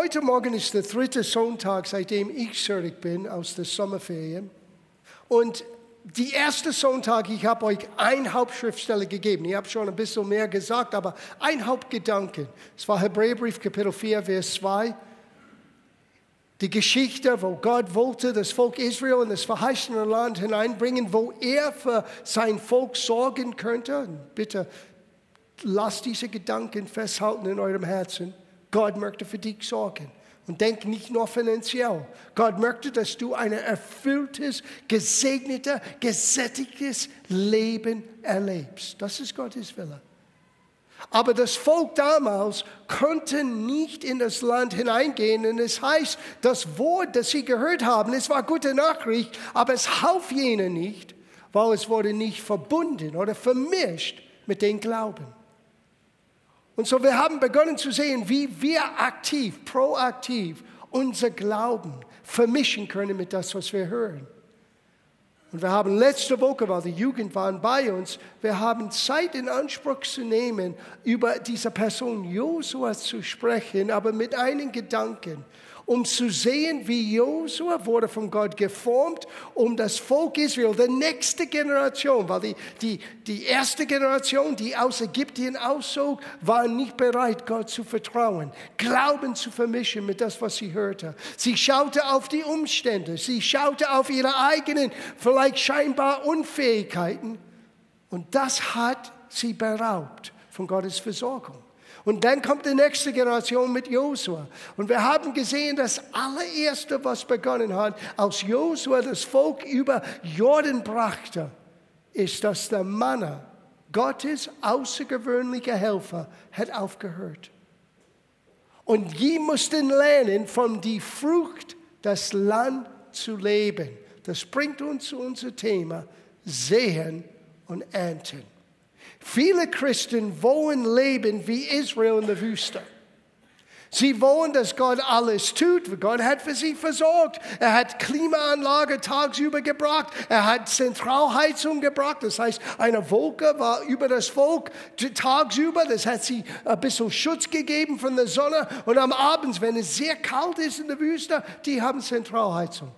Heute Morgen ist der dritte Sonntag, seitdem ich zurück bin aus der Sommerferien. Und die erste Sonntag, ich habe euch ein Hauptschriftstelle gegeben. Ich habe schon ein bisschen mehr gesagt, aber ein Hauptgedanke. Es war Hebräerbrief Kapitel 4, Vers 2. Die Geschichte, wo Gott wollte das Volk Israel in das verheißene Land hineinbringen, wo er für sein Volk sorgen könnte. Bitte lasst diese Gedanken festhalten in eurem Herzen. Gott möchte für dich sorgen. Und denk nicht nur finanziell. Gott möchte, dass du ein erfülltes, gesegnetes, gesättigtes Leben erlebst. Das ist Gottes Wille. Aber das Volk damals konnte nicht in das Land hineingehen. Und es heißt, das Wort, das sie gehört haben, es war gute Nachricht, aber es half jenen nicht, weil es wurde nicht verbunden oder vermischt mit dem Glauben. Und so wir haben begonnen zu sehen, wie wir aktiv, proaktiv unser Glauben vermischen können mit das, was wir hören. Und wir haben letzte Woche, weil die Jugend waren bei uns, wir haben Zeit in Anspruch zu nehmen, über diese Person Josua zu sprechen, aber mit einem Gedanken um zu sehen, wie Josua wurde von Gott geformt, um das Volk Israel, die nächste Generation, weil die, die, die erste Generation, die aus Ägypten auszog, war nicht bereit, Gott zu vertrauen, Glauben zu vermischen mit das, was sie hörte. Sie schaute auf die Umstände, sie schaute auf ihre eigenen, vielleicht scheinbar Unfähigkeiten und das hat sie beraubt von Gottes Versorgung. Und dann kommt die nächste Generation mit Josua. Und wir haben gesehen, das allererste, was begonnen hat, als Josua das Volk über Jordan brachte, ist, dass der Mann, Gottes außergewöhnlicher Helfer, hat aufgehört. Und die mussten lernen, von die Frucht das Land zu leben. Das bringt uns zu unserem Thema, sehen und ernten. Viele Christen wollen leben wie Israel in der Wüste. Sie wollen, dass Gott alles tut. Gott hat für sie versorgt. Er hat Klimaanlage tagsüber gebracht. Er hat Zentralheizung gebracht. Das heißt, eine Wolke war über das Volk tagsüber. Das hat sie ein bisschen Schutz gegeben von der Sonne. Und am Abend, wenn es sehr kalt ist in der Wüste, die haben Zentralheizung.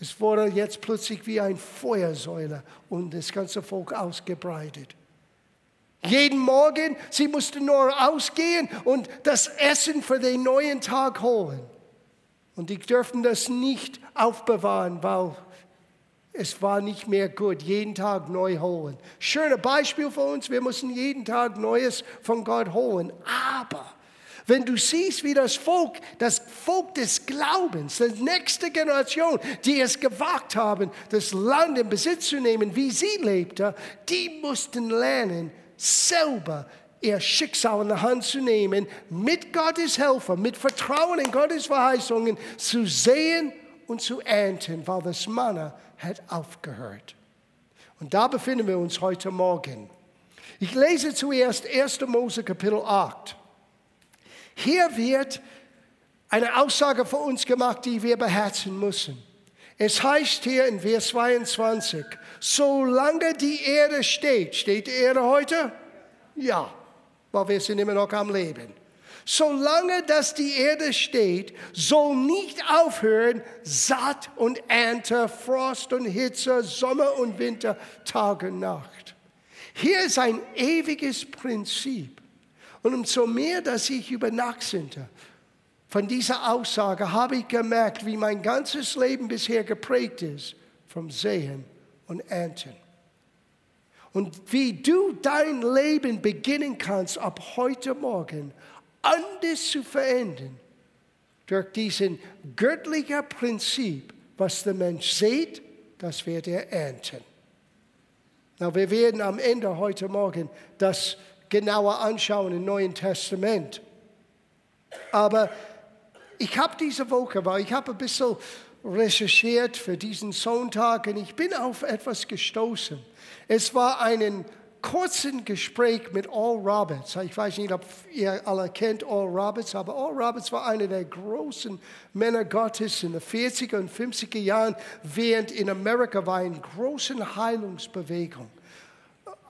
Es wurde jetzt plötzlich wie ein Feuersäule und das ganze Volk ausgebreitet. Jeden Morgen, sie mussten nur ausgehen und das Essen für den neuen Tag holen. Und die dürften das nicht aufbewahren, weil es war nicht mehr gut, jeden Tag neu holen. Schönes Beispiel für uns, wir müssen jeden Tag Neues von Gott holen. Aber wenn du siehst, wie das Volk, das Volk des Glaubens, die nächste Generation, die es gewagt haben, das Land in Besitz zu nehmen, wie sie lebte, die mussten lernen, selber ihr Schicksal in die Hand zu nehmen, mit Gottes Helfer, mit Vertrauen in Gottes Verheißungen zu sehen und zu ernten, weil das Manna hat aufgehört. Und da befinden wir uns heute Morgen. Ich lese zuerst 1. Mose Kapitel 8. Hier wird eine Aussage für uns gemacht, die wir beherzen müssen. Es heißt hier in Vers 22, solange die Erde steht, steht die Erde heute? Ja, weil wir sind immer noch am Leben. Solange dass die Erde steht, soll nicht aufhören Saat und Ernte, Frost und Hitze, Sommer und Winter, Tag und Nacht. Hier ist ein ewiges Prinzip. Und umso mehr, dass ich über nachsinne, von dieser Aussage habe ich gemerkt, wie mein ganzes Leben bisher geprägt ist vom Sehen und Ernten. Und wie du dein Leben beginnen kannst, ab heute Morgen anders zu verändern, durch diesen göttlichen Prinzip, was der Mensch sieht, das wird er ernten. Na, wir werden am Ende heute Morgen das genauer anschauen im Neuen Testament. Aber ich habe diese Woche, weil ich habe ein bisschen recherchiert für diesen Sonntag und ich bin auf etwas gestoßen. Es war ein kurzen Gespräch mit All Roberts. Ich weiß nicht, ob ihr alle kennt All Roberts, aber All Roberts war einer der großen Männer Gottes in den 40er und 50er Jahren, während in Amerika war eine große Heilungsbewegung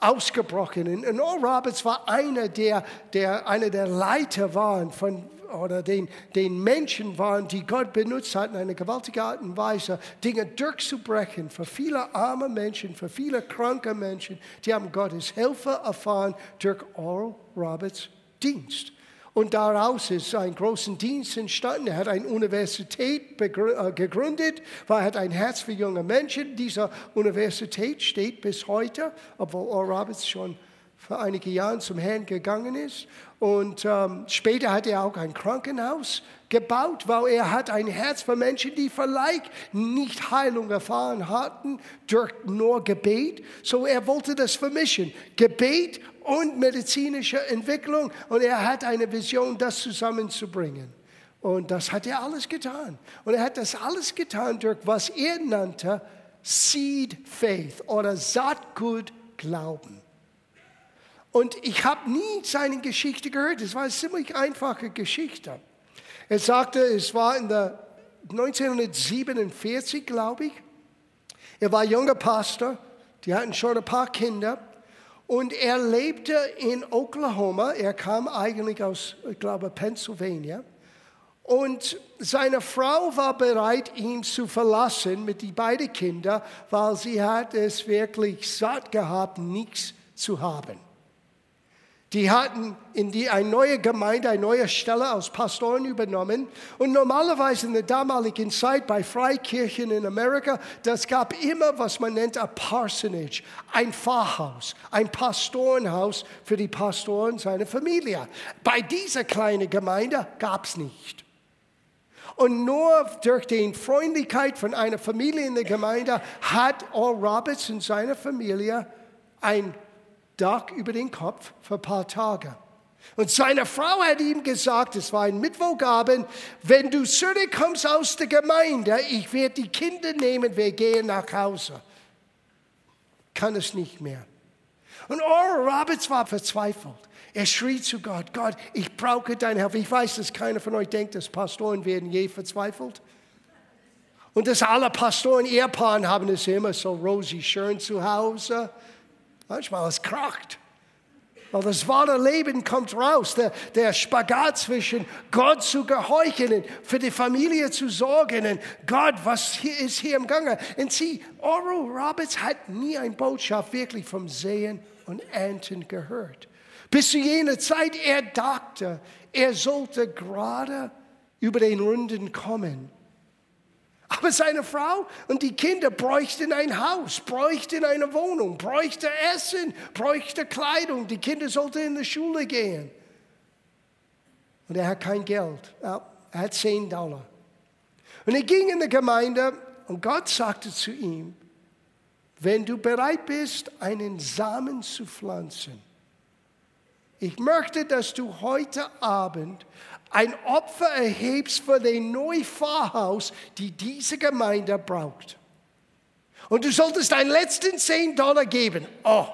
ausgebrochen. Und All Roberts war einer der, der, einer der Leiter waren von oder den, den Menschen waren, die Gott benutzt hat in einer gewaltigen Art und Weise, Dinge durchzubrechen für viele arme Menschen, für viele kranke Menschen. Die haben Gottes Hilfe erfahren durch Oral Roberts Dienst. Und daraus ist ein großer Dienst entstanden. Er hat eine Universität äh, gegründet, weil er hat ein Herz für junge Menschen. Diese Universität steht bis heute, obwohl Oral Roberts schon vor einigen Jahren zum Herrn gegangen ist. Und ähm, später hat er auch ein Krankenhaus gebaut, weil er hat ein Herz für Menschen, die vielleicht nicht Heilung erfahren hatten durch nur Gebet. So er wollte das vermischen, Gebet und medizinische Entwicklung. Und er hat eine Vision, das zusammenzubringen. Und das hat er alles getan. Und er hat das alles getan durch was er nannte Seed Faith oder Saatgut Glauben. Und ich habe nie seine Geschichte gehört. Es war eine ziemlich einfache Geschichte. Er sagte, es war in der 1947, glaube ich. Er war junger Pastor. Die hatten schon ein paar Kinder. Und er lebte in Oklahoma. Er kam eigentlich aus, ich glaube, Pennsylvania. Und seine Frau war bereit, ihn zu verlassen mit den beiden Kindern, weil sie hat es wirklich satt gehabt, nichts zu haben. Die hatten in die, eine neue Gemeinde, eine neue Stelle aus Pastoren übernommen. Und normalerweise in der damaligen Zeit bei Freikirchen in Amerika, das gab immer, was man nennt, ein Parsonage, ein Pfarrhaus, ein Pastorenhaus für die Pastoren seiner Familie. Bei dieser kleinen Gemeinde gab es nicht. Und nur durch die Freundlichkeit von einer Familie in der Gemeinde hat Oral Roberts und seine Familie ein Dach über den Kopf für ein paar Tage. Und seine Frau hat ihm gesagt, es war ein Mittwochabend, wenn du zurückkommst aus der Gemeinde, ich werde die Kinder nehmen, wir gehen nach Hause. Kann es nicht mehr. Und Oral Roberts war verzweifelt. Er schrie zu Gott, Gott, ich brauche deine Hilfe. Ich weiß, dass keiner von euch denkt, dass Pastoren werden je verzweifelt. Und dass alle Pastoren, Ehepaaren haben es immer so rosy schön zu Hause. Manchmal es kracht. Weil das wahre Leben kommt raus, der, der Spagat zwischen Gott zu gehorchen, für die Familie zu sorgen und Gott, was hier ist hier im Gange. Und sie, Oral Roberts hat nie eine Botschaft wirklich vom Sehen und Ernten gehört. Bis zu jener Zeit, er dachte, er sollte gerade über den Runden kommen. Aber seine Frau und die Kinder bräuchten ein Haus, bräuchten eine Wohnung, bräuchten Essen, bräuchten Kleidung. Die Kinder sollten in die Schule gehen. Und er hat kein Geld. Er hat 10 Dollar. Und er ging in die Gemeinde und Gott sagte zu ihm, wenn du bereit bist, einen Samen zu pflanzen, ich möchte, dass du heute Abend ein Opfer erhebst für den neuen Pfarrhaus, die diese Gemeinde braucht. Und du solltest deinen letzten 10 Dollar geben. Oh,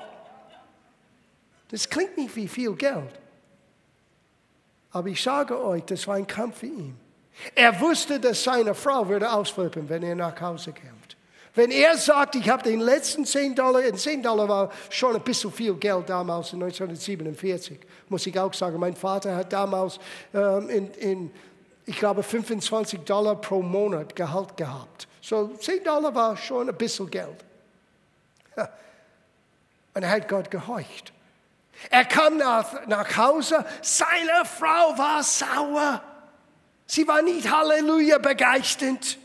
das klingt nicht wie viel Geld. Aber ich sage euch, das war ein Kampf für ihn. Er wusste, dass seine Frau würde ausflippen, wenn er nach Hause kämpft. Wenn er sagt, ich habe den letzten 10 Dollar, und 10 Dollar war schon ein bisschen viel Geld damals in 1947, muss ich auch sagen. Mein Vater hat damals ähm, in, in, ich glaube, 25 Dollar pro Monat Gehalt gehabt. So 10 Dollar war schon ein bisschen Geld. Und er hat Gott gehorcht. Er kam nach, nach Hause, seine Frau war sauer. Sie war nicht Halleluja begeistert.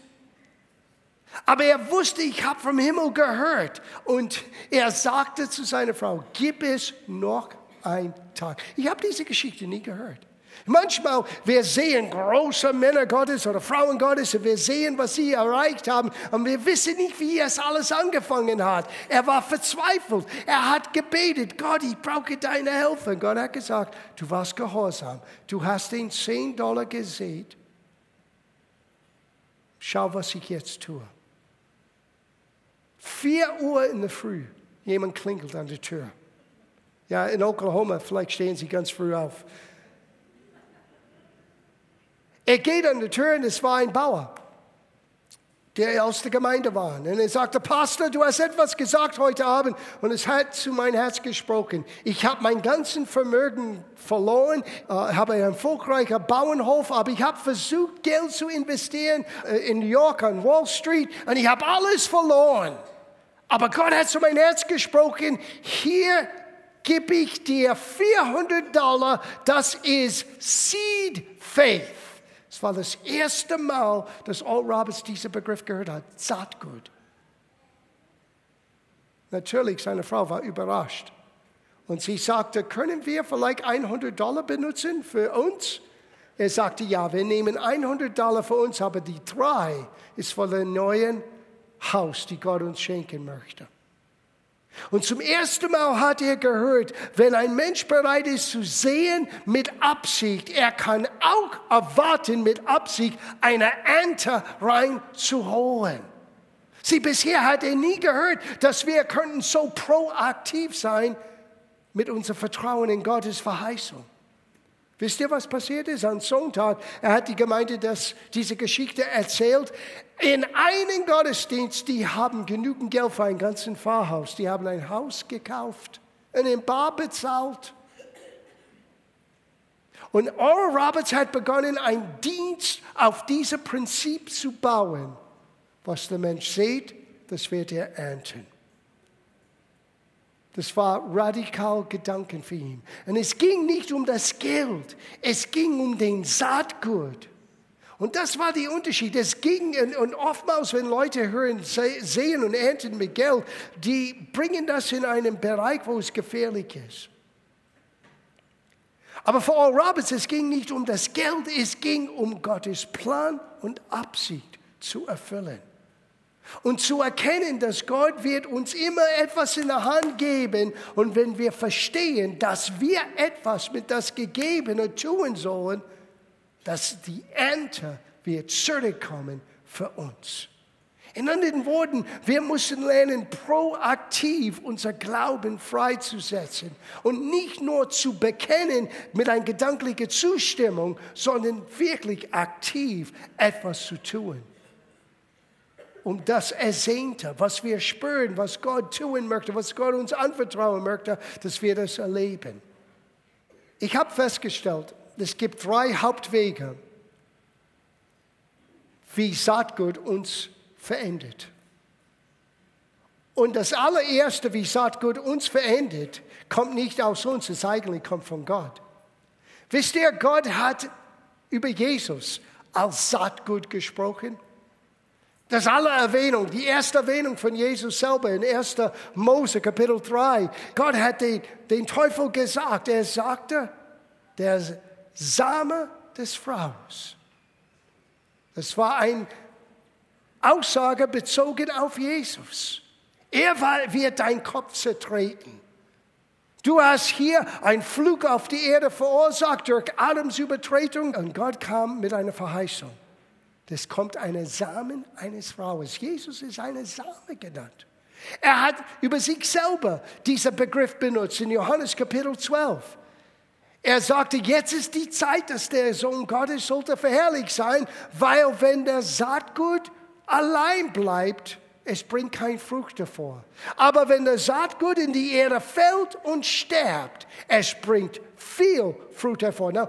Aber er wusste, ich habe vom Himmel gehört. Und er sagte zu seiner Frau, gib es noch einen Tag. Ich habe diese Geschichte nie gehört. Manchmal, wir sehen große Männer Gottes oder Frauen Gottes und wir sehen, was sie erreicht haben und wir wissen nicht, wie es alles angefangen hat. Er war verzweifelt. Er hat gebetet, Gott, ich brauche deine Hilfe. Und Gott hat gesagt, du warst gehorsam. Du hast den 10 Dollar gesehen. Schau, was ich jetzt tue. 4 Uhr in der Früh, jemand klingelt an der Tür. Ja, in Oklahoma, vielleicht stehen sie ganz früh auf. Er geht an die Tür und es war ein Bauer. der aus der Gemeinde war. Und er sagte, Pastor, du hast etwas gesagt heute Abend und es hat zu mein Herz gesprochen. Ich habe mein ganzen Vermögen verloren, äh, habe einen erfolgreichen Bauernhof, aber ich habe versucht, Geld zu investieren äh, in New York an Wall Street und ich habe alles verloren. Aber Gott hat zu mein Herz gesprochen, hier gebe ich dir 400 Dollar, das ist Seed Faith. Es war das erste Mal, dass Oral Roberts diesen Begriff gehört hat, Saatgut. Natürlich, seine Frau war überrascht. Und sie sagte, können wir vielleicht 100 Dollar benutzen für uns? Er sagte, ja, wir nehmen 100 Dollar für uns, aber die drei ist für den neuen Haus, die Gott uns schenken möchte. Und zum ersten Mal hat er gehört, wenn ein Mensch bereit ist zu sehen mit Absicht, er kann auch erwarten mit Absicht eine Ernte reinzuholen. Sie bisher hat er nie gehört, dass wir könnten so proaktiv sein mit unserem Vertrauen in Gottes Verheißung. Wisst ihr, was passiert ist am Sonntag? Er hat die Gemeinde das, diese Geschichte erzählt. In einem Gottesdienst, die haben genügend Geld für ein ganzes Pfarrhaus. Die haben ein Haus gekauft und in Bar bezahlt. Und Oral Roberts hat begonnen, einen Dienst auf dieses Prinzip zu bauen. Was der Mensch sieht, das wird er ernten. Das war radikal Gedanken für ihn. Und es ging nicht um das Geld, es ging um den Saatgut. Und das war der Unterschied. Es ging, und oftmals, wenn Leute hören, sehen und ernten mit Geld, die bringen das in einen Bereich, wo es gefährlich ist. Aber für Oral Roberts, es ging nicht um das Geld, es ging um Gottes Plan und Absicht zu erfüllen. Und zu erkennen, dass Gott wird uns immer etwas in der Hand geben. Und wenn wir verstehen, dass wir etwas mit das Gegebene tun sollen, dass die Ernte wird zurückkommen für uns. In anderen Worten, wir müssen lernen, proaktiv unser Glauben freizusetzen und nicht nur zu bekennen mit einer gedanklichen Zustimmung, sondern wirklich aktiv etwas zu tun um das Ersehnte, was wir spüren, was Gott tun möchte, was Gott uns anvertrauen möchte, dass wir das erleben. Ich habe festgestellt, es gibt drei Hauptwege, wie Saatgut uns verändert. Und das allererste, wie Saatgut uns verändert, kommt nicht aus uns, es eigentlich kommt von Gott. Wisst ihr, Gott hat über Jesus als Saatgut gesprochen. Das alle Erwähnung, die erste Erwähnung von Jesus selber in 1. Mose Kapitel 3. Gott hat den, den Teufel gesagt, er sagte, der Same des Fraus. Das war eine Aussage bezogen auf Jesus. Er wird dein Kopf zertreten. Du hast hier einen Flug auf die Erde verursacht durch Adams Übertretung und Gott kam mit einer Verheißung. Das kommt eine Samen eines Fraues. Jesus ist eine Same genannt. Er hat über sich selber diesen Begriff benutzt in Johannes Kapitel 12. Er sagte, jetzt ist die Zeit, dass der Sohn Gottes sollte verherrlicht sein, weil wenn der Saatgut allein bleibt, es bringt kein Frucht hervor. Aber wenn der Saatgut in die Erde fällt und sterbt, es bringt viel Frucht hervor. Now,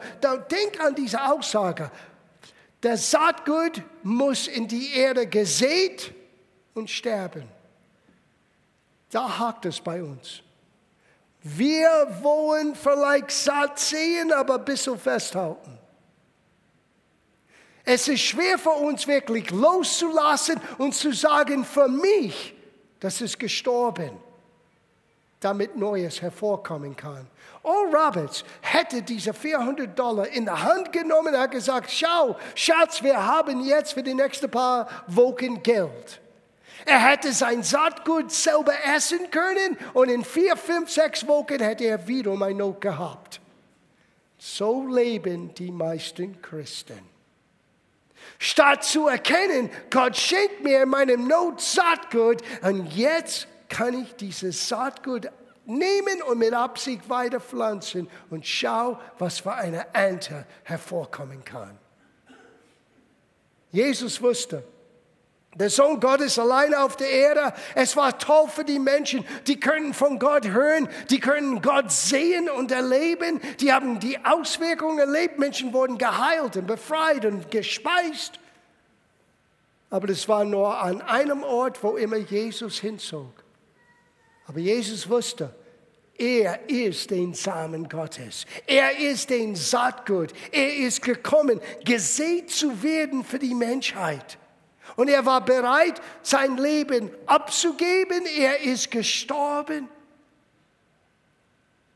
denk an diese Aussage. Der Saatgut muss in die Erde gesät und sterben. Da hakt es bei uns. Wir wollen vielleicht Saat sehen, aber ein bisschen festhalten. Es ist schwer für uns wirklich loszulassen und zu sagen, für mich, das ist gestorben, damit Neues hervorkommen kann. Oral Roberts hätte diese 400 Dollar in der Hand genommen und hat gesagt, schau, Schatz, wir haben jetzt für die nächsten paar Wochen Geld. Er hätte sein Saatgut selber essen können und in vier, fünf, sechs Wochen hätte er wieder um ein Not gehabt. So leben die meisten Christen. Statt zu erkennen, Gott schenkt mir in meinem Not Saatgut und jetzt kann ich dieses Saatgut nehmen und mit Absicht weiter pflanzen und schau, was für eine Ernte hervorkommen kann. Jesus wusste, Der Sohn Gottes allein auf der Erde. Es war toll für die Menschen. Die können von Gott hören. Die können Gott sehen und erleben. Die haben die Auswirkungen erlebt. Menschen wurden geheilt und befreit und gespeist. Aber das war nur an einem Ort, wo immer Jesus hinzog. Aber Jesus wusste, er ist den Samen Gottes. Er ist den Saatgut. Er ist gekommen, gesät zu werden für die Menschheit. Und er war bereit, sein Leben abzugeben. Er ist gestorben.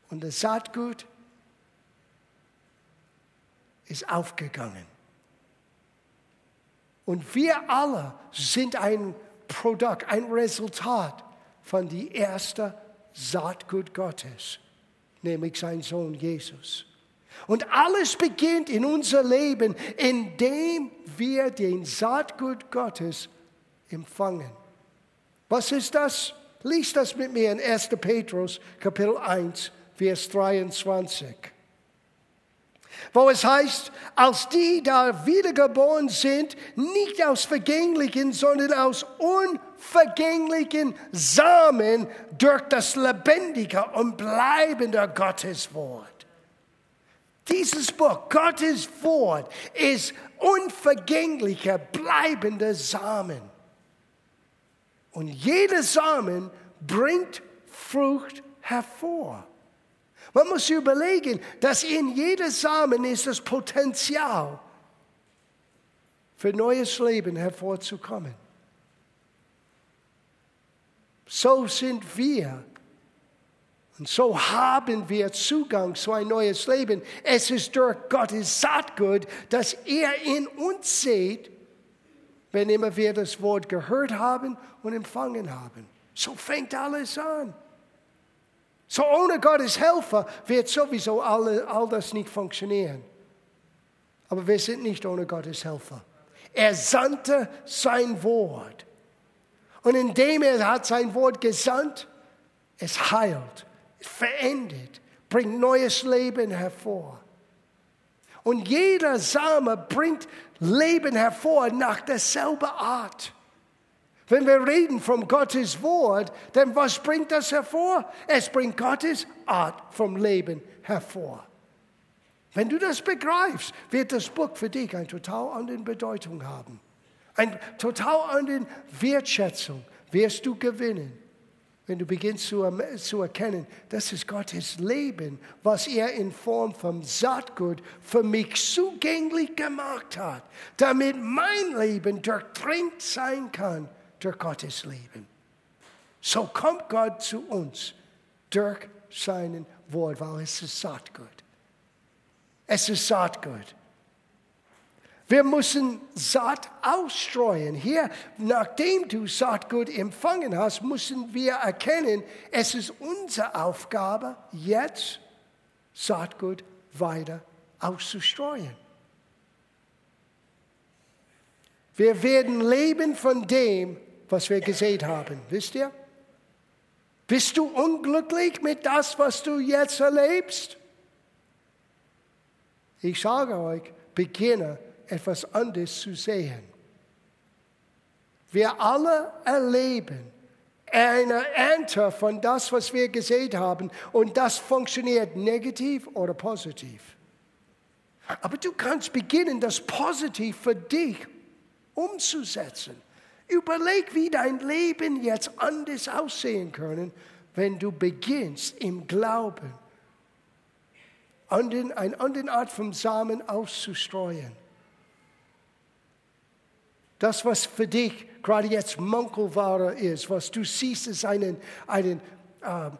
Und das Saatgut ist aufgegangen. Und wir alle sind ein Produkt, ein Resultat von die erste Saatgut Gottes, nämlich sein Sohn Jesus. Und alles beginnt in unser Leben, indem wir den Saatgut Gottes empfangen. Was ist das? Lies das mit mir in 1. Petrus Kapitel 1, Vers 23 wo es heißt, als die da wiedergeboren sind, nicht aus vergänglichen, sondern aus unvergänglichen Samen durch das lebendige und bleibende Gotteswort. Dieses Buch, Gottes Wort, ist unvergänglicher, bleibender Samen. Und jeder Samen bringt Frucht hervor. Man muss überlegen, dass in jeder Samen ist das Potenzial für neues Leben hervorzukommen. So sind wir und so haben wir Zugang zu ein neues Leben. Es ist durch Gottes Saatgut, dass er in uns sieht, wenn immer wir das Wort gehört haben und empfangen haben. So fängt alles an. So ohne Gottes Helfer wird sowieso alle, all das nicht funktionieren. Aber wir sind nicht ohne Gottes Helfer. Er sandte sein Wort. Und indem er hat sein Wort gesandt, es heilt, verändert, bringt neues Leben hervor. Und jeder Same bringt Leben hervor nach derselben Art. Wenn wir reden von Gottes Wort, dann was bringt das hervor? Es bringt Gottes Art vom Leben hervor. Wenn du das begreifst, wird das Buch für dich eine total andere Bedeutung haben. Eine total andere Wertschätzung wirst du gewinnen, wenn du beginnst zu, zu erkennen, das ist Gottes Leben, was er in Form von Saatgut für mich zugänglich gemacht hat, damit mein Leben durchdringt sein kann durch Gottes Leben. So kommt Gott zu uns durch seinen Wort, weil es ist Saatgut. Es ist Saatgut. Wir müssen Saat ausstreuen. Hier, nachdem du Saatgut empfangen hast, müssen wir erkennen, es ist unsere Aufgabe, jetzt Saatgut weiter auszustreuen. Wir werden leben von dem, was wir gesehen haben. Wisst ihr? Bist du unglücklich mit das, was du jetzt erlebst? Ich sage euch, beginne etwas anderes zu sehen. Wir alle erleben eine Ernte von das, was wir gesehen haben, und das funktioniert negativ oder positiv. Aber du kannst beginnen, das positiv für dich umzusetzen. Überleg, wie dein Leben jetzt anders aussehen können, wenn du beginnst im Glauben, eine andere Art von Samen auszustreuen. Das, was für dich gerade jetzt Mankelware ist, was du siehst, ist einen, einen, äh,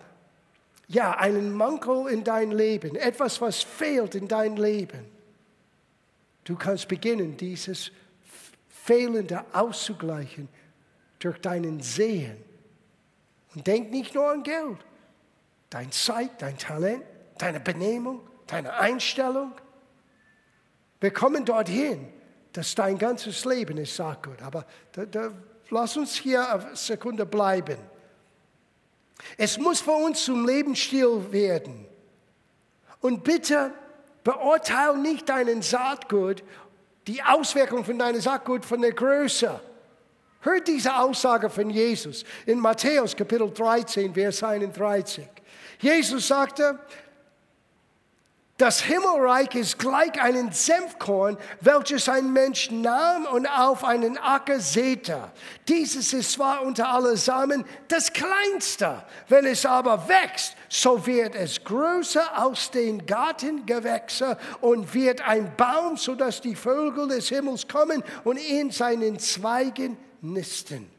ja, einen Mankel in dein Leben, etwas, was fehlt in dein Leben. Du kannst beginnen, dieses Fehlende auszugleichen durch deinen Sehen. Und denk nicht nur an Geld, dein Zeit, dein Talent, deine Benehmung, deine Einstellung. Wir kommen dorthin, dass dein ganzes Leben ist Saatgut. Aber da, da, lass uns hier eine Sekunde bleiben. Es muss für uns zum Lebensstil werden. Und bitte beurteile nicht deinen Saatgut die Auswirkung von deinem Saatgut von der Größe. Hört diese Aussage von Jesus in Matthäus Kapitel 13, Vers 31. Jesus sagte, das Himmelreich ist gleich einem Senfkorn, welches ein Mensch nahm und auf einen Acker säte. Dieses ist zwar unter alle Samen das kleinste, wenn es aber wächst, so wird es größer aus den Gartengewächsen und wird ein Baum, sodass die Vögel des Himmels kommen und in seinen Zweigen nisten.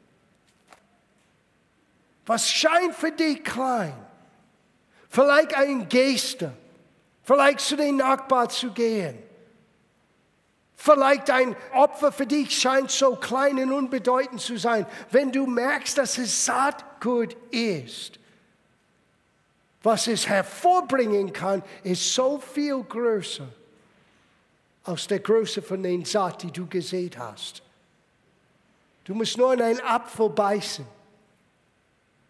Was scheint für dich klein? Vielleicht ein Geste Vielleicht zu den Nachbarn zu gehen. Vielleicht ein Opfer für dich scheint so klein und unbedeutend zu sein, wenn du merkst, dass es Saatgut ist. Was es hervorbringen kann, ist so viel größer als der Größe von den Saat, die du gesehen hast. Du musst nur in einen Apfel beißen.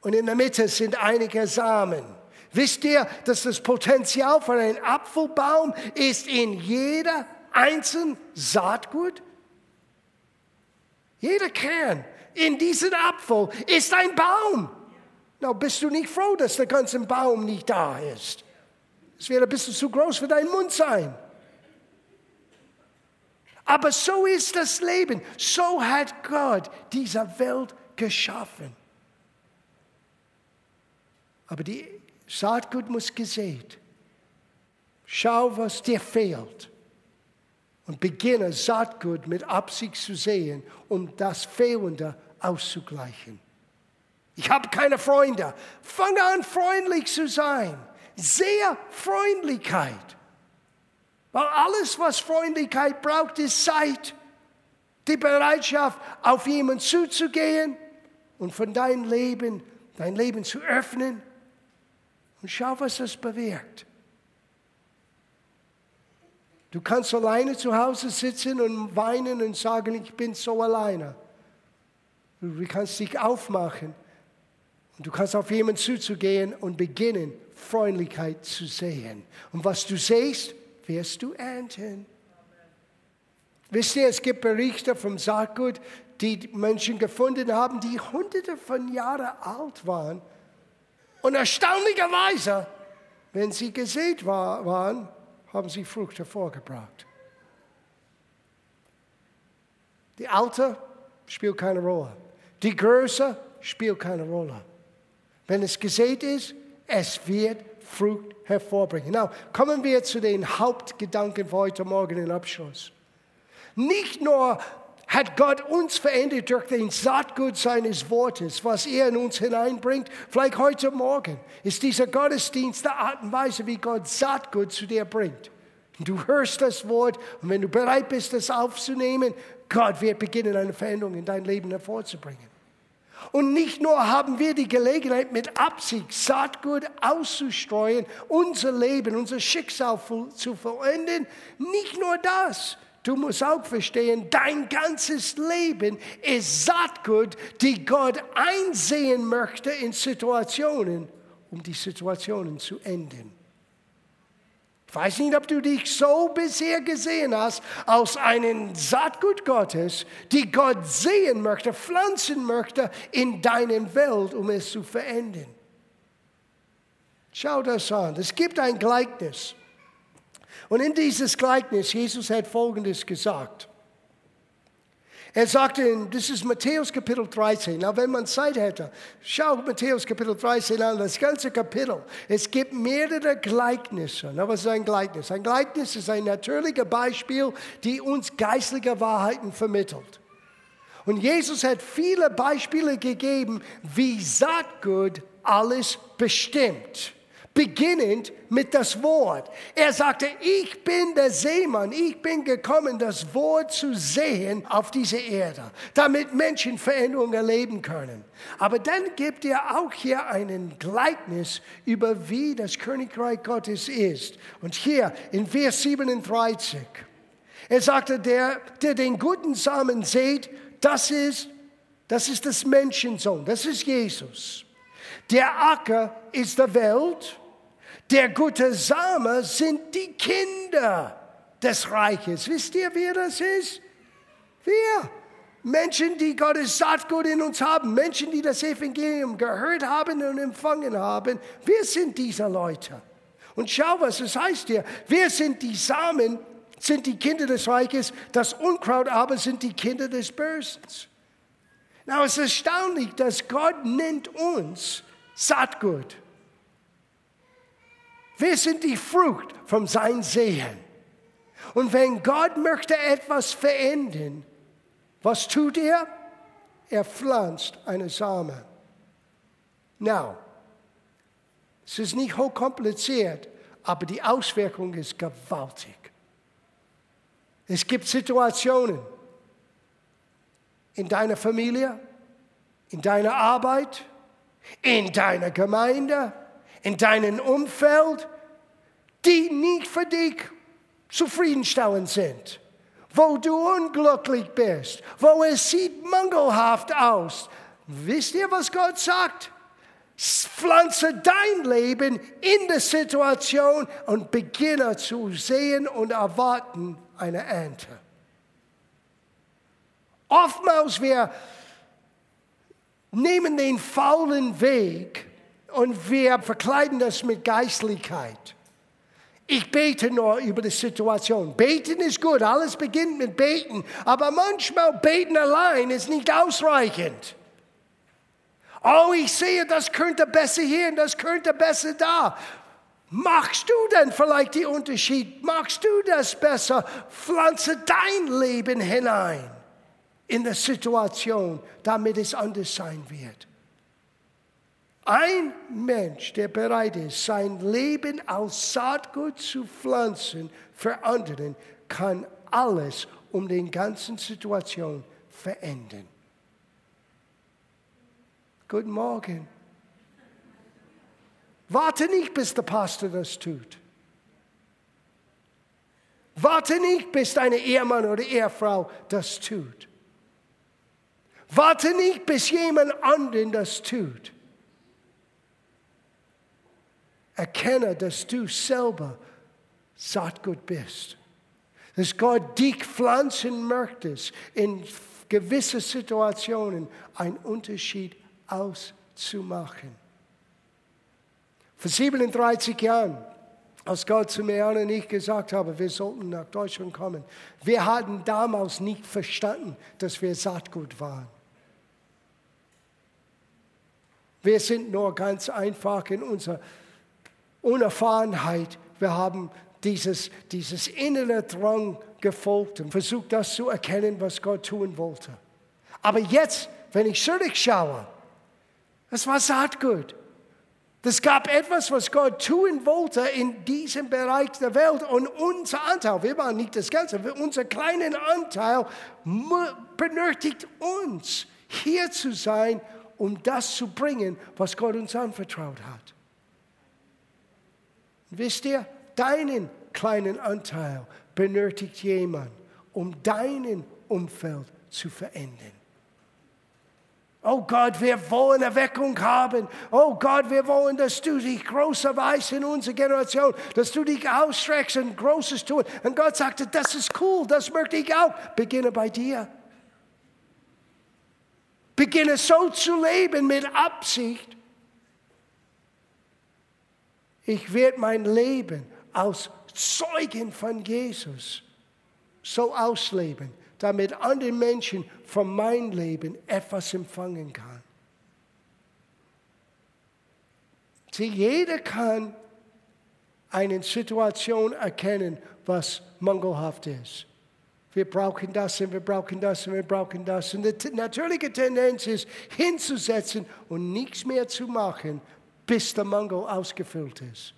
Und in der Mitte sind einige Samen. Wisst ihr, dass das Potenzial von einem Apfelbaum ist in jeder einzelnen Saatgut? Jeder Kern in diesem Apfel ist ein Baum. Na, bist du nicht froh, dass der ganze Baum nicht da ist? Es wäre ein bisschen zu groß für deinen Mund sein. Aber so ist das Leben. So hat Gott diese Welt geschaffen. Aber die Saatgut muss gesät. Schau, was dir fehlt. Und beginne Saatgut mit Absicht zu sehen, um das Fehlende auszugleichen. Ich habe keine Freunde. Fange an, freundlich zu sein. Sehr Freundlichkeit. Weil alles, was Freundlichkeit braucht, ist Zeit. Die Bereitschaft, auf jemanden zuzugehen und von deinem Leben, dein Leben zu öffnen und schau, was das bewirkt. Du kannst alleine zu Hause sitzen und weinen und sagen, ich bin so alleine. Du kannst dich aufmachen und du kannst auf jemanden zuzugehen und beginnen, Freundlichkeit zu sehen. Und was du siehst, wirst du ernten. Wisst ihr, es gibt Berichte vom Saatgut, die Menschen gefunden haben, die hunderte von Jahren alt waren und erstaunlicherweise, wenn sie gesät war, waren, haben sie Frucht hervorgebracht. Die Alter spielt keine Rolle. Die Größe spielt keine Rolle. Wenn es gesät ist, es wird Frucht hervorbringen. Now, kommen wir zu den Hauptgedanken für heute Morgen im Abschluss. Nicht nur hat Gott uns verändert durch den Saatgut seines Wortes, was er in uns hineinbringt. Vielleicht heute Morgen ist dieser Gottesdienst der Art und Weise, wie Gott Saatgut zu dir bringt. Du hörst das Wort und wenn du bereit bist, das aufzunehmen, Gott wird beginnen, eine Veränderung in dein Leben hervorzubringen. Und nicht nur haben wir die Gelegenheit, mit Absicht Saatgut auszustreuen, unser Leben, unser Schicksal zu verändern, nicht nur das, Du musst auch verstehen, dein ganzes Leben ist Saatgut, die Gott einsehen möchte in Situationen, um die Situationen zu enden. Ich weiß nicht, ob du dich so bisher gesehen hast, als einen Saatgut Gottes, die Gott sehen möchte, pflanzen möchte in deiner Welt, um es zu verändern. Schau das an. Es gibt ein Gleichnis. Und in dieses Gleichnis, Jesus hat Folgendes gesagt. Er sagte, das ist Matthäus Kapitel 13. Na, wenn man Zeit hätte, schau Matthäus Kapitel 13 an, das ganze Kapitel. Es gibt mehrere Gleichnisse. Na, was ist ein Gleichnis? Ein Gleichnis ist ein natürliches Beispiel, die uns geistliche Wahrheiten vermittelt. Und Jesus hat viele Beispiele gegeben, wie Saatgut alles bestimmt beginnend mit das Wort. Er sagte, ich bin der Seemann, ich bin gekommen, das Wort zu sehen auf dieser Erde, damit Menschen Veränderungen erleben können. Aber dann gibt er auch hier einen Gleichnis über wie das Königreich Gottes ist. Und hier in Vers 37, er sagte, der, der den guten Samen sät, das ist, das ist das Menschensohn, das ist Jesus. Der Acker ist der Welt der gute Same sind die Kinder des Reiches. Wisst ihr, wer das ist? Wir. Menschen, die Gottes Saatgut in uns haben, Menschen, die das Evangelium gehört haben und empfangen haben. Wir sind diese Leute. Und schau, was es heißt hier. Wir sind die Samen, sind die Kinder des Reiches, das Unkraut aber sind die Kinder des Bösen. Na, es ist erstaunlich, dass Gott nennt uns Saatgut. Wir sind die Frucht vom Sein Sehen. Und wenn Gott möchte etwas verändern, was tut er? Er pflanzt eine Same. Now, es ist nicht hochkompliziert, aber die Auswirkung ist gewaltig. Es gibt Situationen in deiner Familie, in deiner Arbeit, in deiner Gemeinde, in deinem Umfeld, die nicht für dich zufriedenstellend sind, wo du unglücklich bist, wo es sieht mangelhaft aus. Wisst ihr, was Gott sagt? Pflanze dein Leben in der Situation und beginne zu sehen und erwarten eine Ernte. Oftmals wir nehmen den faulen Weg und wir verkleiden das mit Geistlichkeit. Ich bete nur über die Situation. Beten ist gut, alles beginnt mit Beten, aber manchmal beten allein ist nicht ausreichend. Oh, ich sehe, das könnte besser hier und das könnte besser da. Machst du denn vielleicht den Unterschied? Machst du das besser? Pflanze dein Leben hinein in die Situation, damit es anders sein wird. Ein Mensch, der bereit ist, sein Leben als Saatgut zu pflanzen für anderen, kann alles um den ganzen Situation verändern. Guten Morgen. Warte nicht, bis der Pastor das tut. Warte nicht, bis deine Ehemann oder Ehefrau das tut. Warte nicht, bis jemand anderen das tut. Erkenne, dass du selber Saatgut bist. Dass Gott dich pflanzen möchtest, in gewissen Situationen einen Unterschied auszumachen. Vor 37 Jahren, als Gott zu mir und ich gesagt habe, wir sollten nach Deutschland kommen, wir hatten damals nicht verstanden, dass wir Saatgut waren. Wir sind nur ganz einfach in unserer Unerfahrenheit. Wir haben dieses, dieses innere Drang gefolgt und versucht, das zu erkennen, was Gott tun wollte. Aber jetzt, wenn ich zurückschaue, es war Saatgut. Es gab etwas, was Gott tun wollte in diesem Bereich der Welt. Und unser Anteil, wir waren nicht das Ganze, unser kleiner Anteil benötigt uns, hier zu sein um das zu bringen, was Gott uns anvertraut hat. Wisst ihr, deinen kleinen Anteil benötigt jemand, um deinen Umfeld zu verändern. Oh Gott, wir wollen Erweckung haben. Oh Gott, wir wollen, dass du dich großer weißt in unserer Generation, dass du dich ausstreckst und Großes tust. Und Gott sagte, das ist cool, das möchte ich auch. Beginne bei dir. Beginne so zu leben mit Absicht. Ich werde mein Leben als Zeugen von Jesus so ausleben, damit andere Menschen von meinem Leben etwas empfangen kann. Sie, jeder kann eine Situation erkennen, was mangelhaft ist wir brauchen das und wir brauchen das und wir brauchen das. Und die natürliche Tendenz ist, hinzusetzen und nichts mehr zu machen, bis der Mangel ausgefüllt ist.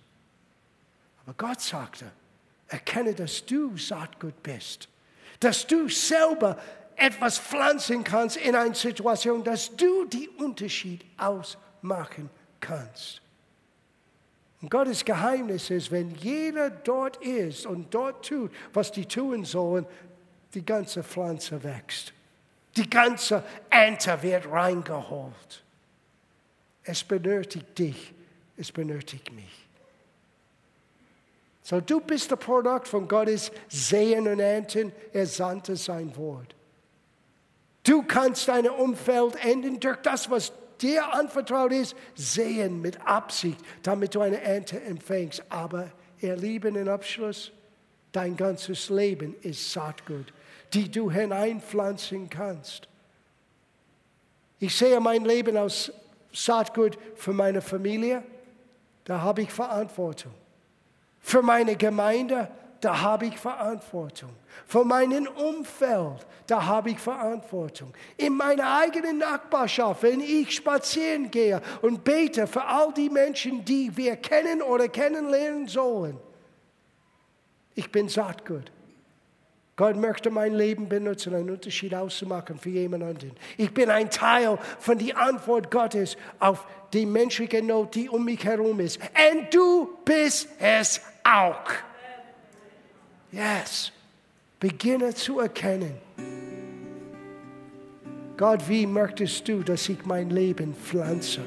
Aber Gott sagte, erkenne, dass du Saatgut bist, dass du selber etwas pflanzen kannst in einer Situation, dass du den Unterschied ausmachen kannst. Und Gottes Geheimnis ist, wenn jeder dort ist und dort tut, was die tun sollen, die ganze Pflanze wächst. Die ganze Ernte wird reingeholt. Es benötigt dich, es benötigt mich. So, du bist das Produkt von Gottes Sehen und Ernten. Er sandte sein Wort. Du kannst dein Umfeld ändern durch das, was dir anvertraut ist, sehen mit Absicht, damit du eine Ernte empfängst. Aber ihr Lieben, im Abschluss, dein ganzes Leben ist Saatgut, die du hineinpflanzen kannst. Ich sehe mein Leben als Saatgut für meine Familie, da habe ich Verantwortung. Für meine Gemeinde, da habe ich Verantwortung. Für meinen Umfeld, da habe ich Verantwortung. In meiner eigenen Nachbarschaft, wenn ich spazieren gehe und bete für all die Menschen, die wir kennen oder kennenlernen sollen. Ich bin Saatgut. Gott möchte mein Leben benutzen, einen Unterschied auszumachen für jemand anderen. Ich bin ein Teil von der Antwort Gottes auf die menschliche Not, die um mich herum ist. Und du bist es auch. Yes. Beginne zu erkennen. Gott, wie möchtest du, dass ich mein Leben pflanze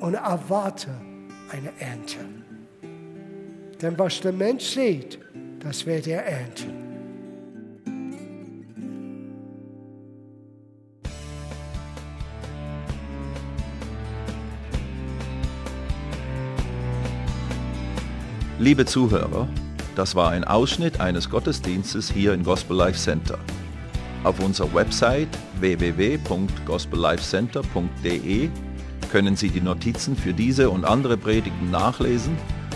und erwarte eine Ernte? Denn was der Mensch sieht, das wird er ernten. Liebe Zuhörer, das war ein Ausschnitt eines Gottesdienstes hier im Gospel Life Center. Auf unserer Website www.gospellifecenter.de können Sie die Notizen für diese und andere Predigten nachlesen